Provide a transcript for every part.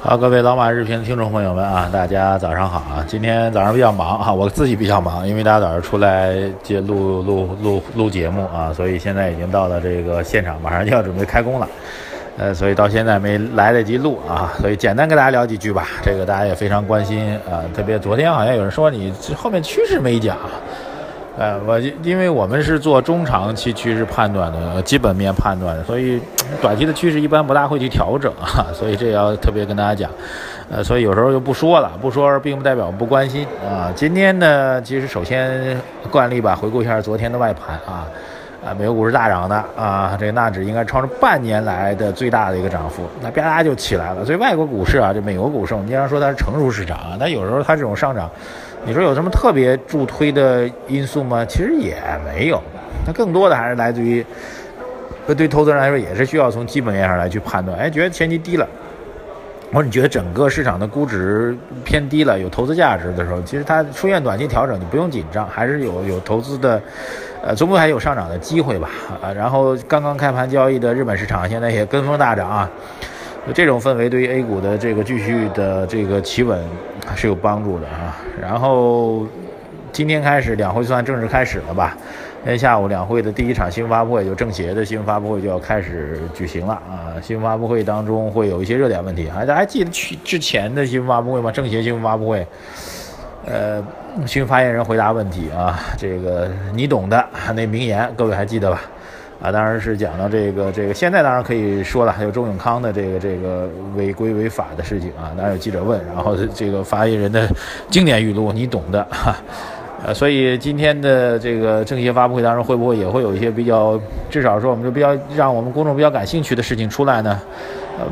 好，各位老马日评的听众朋友们啊，大家早上好啊！今天早上比较忙啊，我自己比较忙，因为大家早上出来接录录录录节目啊，所以现在已经到了这个现场，马上就要准备开工了，呃，所以到现在没来得及录啊，所以简单跟大家聊几句吧。这个大家也非常关心啊，特别昨天好像有人说你后面趋势没讲。呃，我因为我们是做中长期趋势判断的，基本面判断的，所以短期的趋势一般不大会去调整啊，所以这要特别跟大家讲，呃，所以有时候就不说了，不说并不代表不关心啊。今天呢，其实首先惯例吧，回顾一下昨天的外盘啊，啊，美国股市大涨的啊，这个纳指应该创出半年来的最大的一个涨幅，那啪嗒就起来了。所以外国股市啊，这美国股市我们经常说它是成熟市场啊，但有时候它这种上涨。你说有什么特别助推的因素吗？其实也没有，它更多的还是来自于，对投资人来说也是需要从基本面上来去判断。哎，觉得前期低了，或者你觉得整个市场的估值偏低了，有投资价值的时候，其实它出现短期调整，你不用紧张，还是有有投资的，呃，总归还有上涨的机会吧。啊，然后刚刚开盘交易的日本市场现在也跟风大涨啊。这种氛围对于 A 股的这个继续的这个企稳是有帮助的啊。然后今天开始两会算正式开始了吧？今天下午两会的第一场新闻发布会，就政协的新闻发布会就要开始举行了啊。新闻发布会当中会有一些热点问题，大家还记得去之前的新闻发布会吗？政协新闻发布会，呃，新闻发言人回答问题啊，这个你懂的那名言，各位还记得吧？啊，当然是讲到这个这个，现在当然可以说了，还有周永康的这个这个违规违法的事情啊。当然有记者问，然后这个发言人的经典语录，你懂的哈。呃，所以今天的这个政协发布会当中，会不会也会有一些比较，至少说我们就比较让我们公众比较感兴趣的事情出来呢？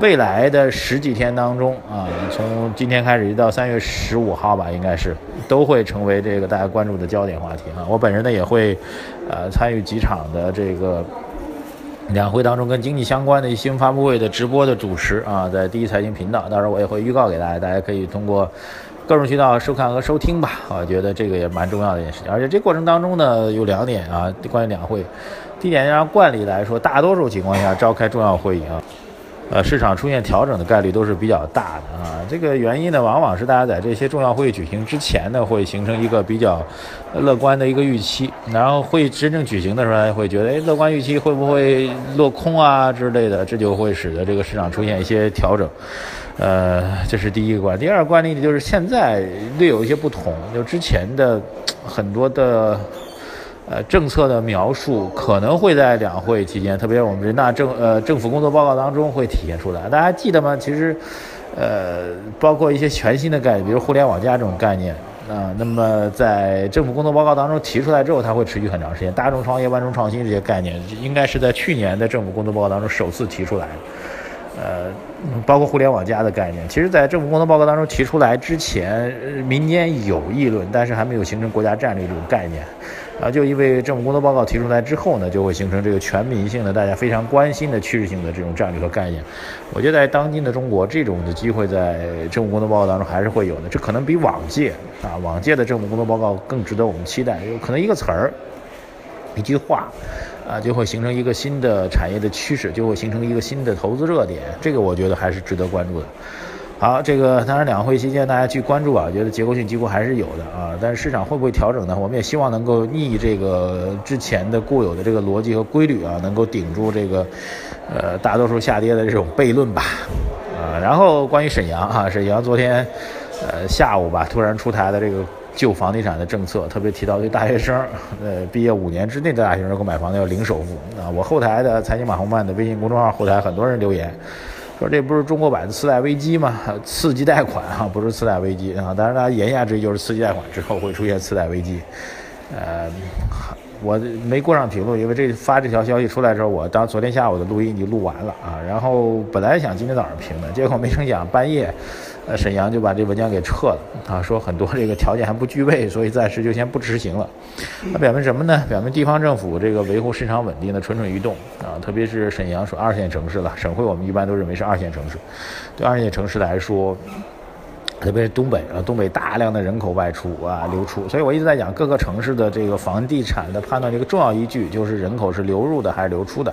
未来的十几天当中啊，从今天开始一直到三月十五号吧，应该是都会成为这个大家关注的焦点话题啊。我本人呢也会，呃，参与几场的这个两会当中跟经济相关的新闻发布会的直播的主持啊，在第一财经频道，到时候我也会预告给大家，大家可以通过各种渠道收看和收听吧。我觉得这个也蛮重要的一件事情，而且这过程当中呢有两点啊，关于两会，第一点按惯例来说，大多数情况下召开重要会议啊。呃，市场出现调整的概率都是比较大的啊。这个原因呢，往往是大家在这些重要会议举行之前呢，会形成一个比较乐观的一个预期，然后会真正举行的时候，会觉得，哎，乐观预期会不会落空啊之类的，这就会使得这个市场出现一些调整。呃，这是第一个惯。第二个惯例，就是现在略有一些不同，就之前的很多的。呃，政策的描述可能会在两会期间，特别是我们人大政呃政府工作报告当中会体现出来。大家记得吗？其实，呃，包括一些全新的概念，比如互联网加这种概念啊，那么在政府工作报告当中提出来之后，它会持续很长时间。大众创业、万众创新这些概念，应该是在去年的政府工作报告当中首次提出来的。呃，包括互联网加的概念，其实，在政府工作报告当中提出来之前，民间有议论，但是还没有形成国家战略这种概念。啊，就因为政府工作报告提出来之后呢，就会形成这个全民性的、大家非常关心的趋势性的这种战略和概念。我觉得在当今的中国，这种的机会在政府工作报告当中还是会有的。这可能比往届啊，往届的政府工作报告更值得我们期待。有可能一个词儿、一句话，啊，就会形成一个新的产业的趋势，就会形成一个新的投资热点。这个我觉得还是值得关注的。好，这个当然两会期间大家去关注啊，觉得结构性几乎还是有的啊，但是市场会不会调整呢？我们也希望能够逆这个之前的固有的这个逻辑和规律啊，能够顶住这个呃大多数下跌的这种悖论吧。啊，然后关于沈阳啊，沈阳昨天呃下午吧突然出台的这个旧房地产的政策，特别提到对大学生呃毕业五年之内的大学生购买房子要零首付啊。我后台的财经马红漫的微信公众号后台很多人留言。说这不是中国版的次贷危机吗？刺激贷款啊，不是次贷危机啊。当然，他言下之意就是刺激贷款之后会出现次贷危机。呃，我没过上评论，因为这发这条消息出来之后，我当昨天下午的录音已经录完了啊。然后本来想今天早上评的，结果没成想半夜。呃，沈阳就把这文件给撤了啊，说很多这个条件还不具备，所以暂时就先不执行了。那表明什么呢？表明地方政府这个维护市场稳定的蠢蠢欲动啊，特别是沈阳属二线城市了，省会我们一般都认为是二线城市，对二线城市来说，特别是东北啊，东北大量的人口外出啊流出，所以我一直在讲各个城市的这个房地产的判断，这个重要依据就是人口是流入的还是流出的。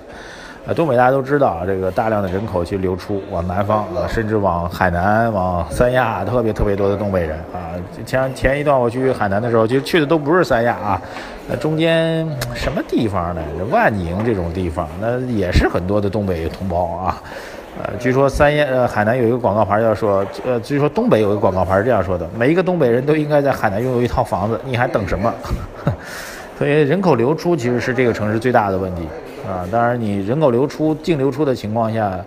呃，东北大家都知道啊，这个大量的人口去流出往南方啊，甚至往海南、往三亚，特别特别多的东北人啊。前前一段我去海南的时候，其实去的都不是三亚啊，那中间什么地方呢？万宁这种地方，那也是很多的东北同胞啊。呃，据说三亚呃海南有一个广告牌要说，呃，据说东北有一个广告牌是这样说的：每一个东北人都应该在海南拥有一套房子，你还等什么？所以人口流出其实是这个城市最大的问题。啊，当然，你人口流出、净流出的情况下，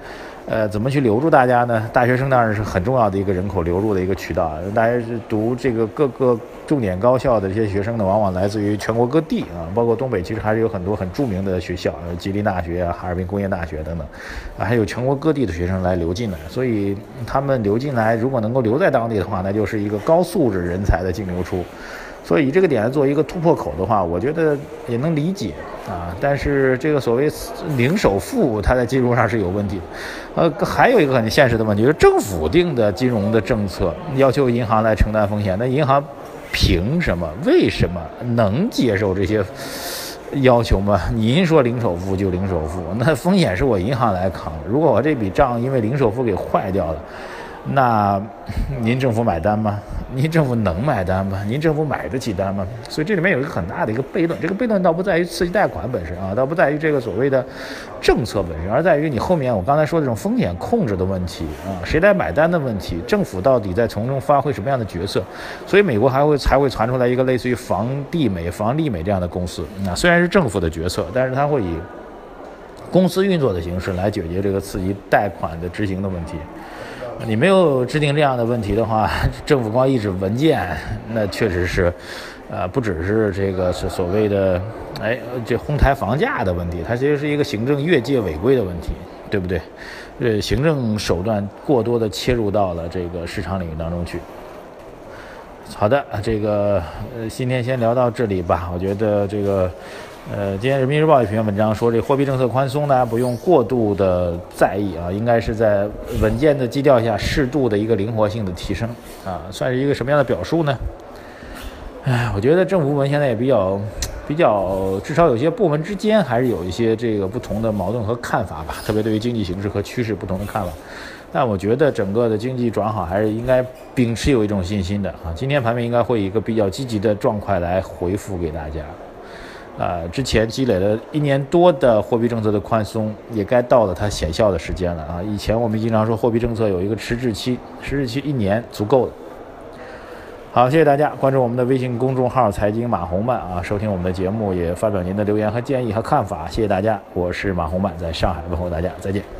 呃，怎么去留住大家呢？大学生当然是很重要的一个人口流入的一个渠道啊。大家是读这个各个重点高校的这些学生呢，往往来自于全国各地啊，包括东北，其实还是有很多很著名的学校，吉林大学啊、哈尔滨工业大学等等，啊，还有全国各地的学生来流进来。所以他们流进来，如果能够留在当地的话，那就是一个高素质人才的净流出。所以以这个点做一个突破口的话，我觉得也能理解啊。但是这个所谓零首付，它在金融上是有问题的。呃，还有一个很现实的问题，就是政府定的金融的政策要求银行来承担风险，那银行凭什么、为什么能接受这些要求吗？您说零首付就零首付，那风险是我银行来扛。如果我这笔账因为零首付给坏掉了，那您政府买单吗？您政府能买单吗？您政府买得起单吗？所以这里面有一个很大的一个悖论。这个悖论倒不在于刺激贷款本身啊，倒不在于这个所谓的政策本身，而在于你后面我刚才说的这种风险控制的问题啊，谁来买单的问题，政府到底在从中发挥什么样的角色？所以美国还会才会传出来一个类似于房地美、房利美这样的公司。那虽然是政府的决策，但是它会以公司运作的形式来解决这个刺激贷款的执行的问题。你没有制定这样的问题的话，政府光一纸文件，那确实是，呃，不只是这个所所谓的，哎，这哄抬房价的问题，它其实是一个行政越界违规的问题，对不对？呃，行政手段过多的切入到了这个市场领域当中去。好的，这个呃，今天先聊到这里吧。我觉得这个。呃，今天人民日报一篇文章说，这货币政策宽松，大家不用过度的在意啊，应该是在稳健的基调下，适度的一个灵活性的提升啊，算是一个什么样的表述呢？哎，我觉得政府部门现在也比较比较，至少有些部门之间还是有一些这个不同的矛盾和看法吧，特别对于经济形势和趋势不同的看法。但我觉得整个的经济转好还是应该秉持有一种信心的啊，今天盘面应该会以一个比较积极的状态来回复给大家。呃，之前积累了一年多的货币政策的宽松，也该到了它显效的时间了啊！以前我们经常说货币政策有一个迟滞期，迟滞期一年足够了。好，谢谢大家关注我们的微信公众号“财经马红漫”啊，收听我们的节目，也发表您的留言和建议和看法，谢谢大家，我是马红漫，在上海问候大家，再见。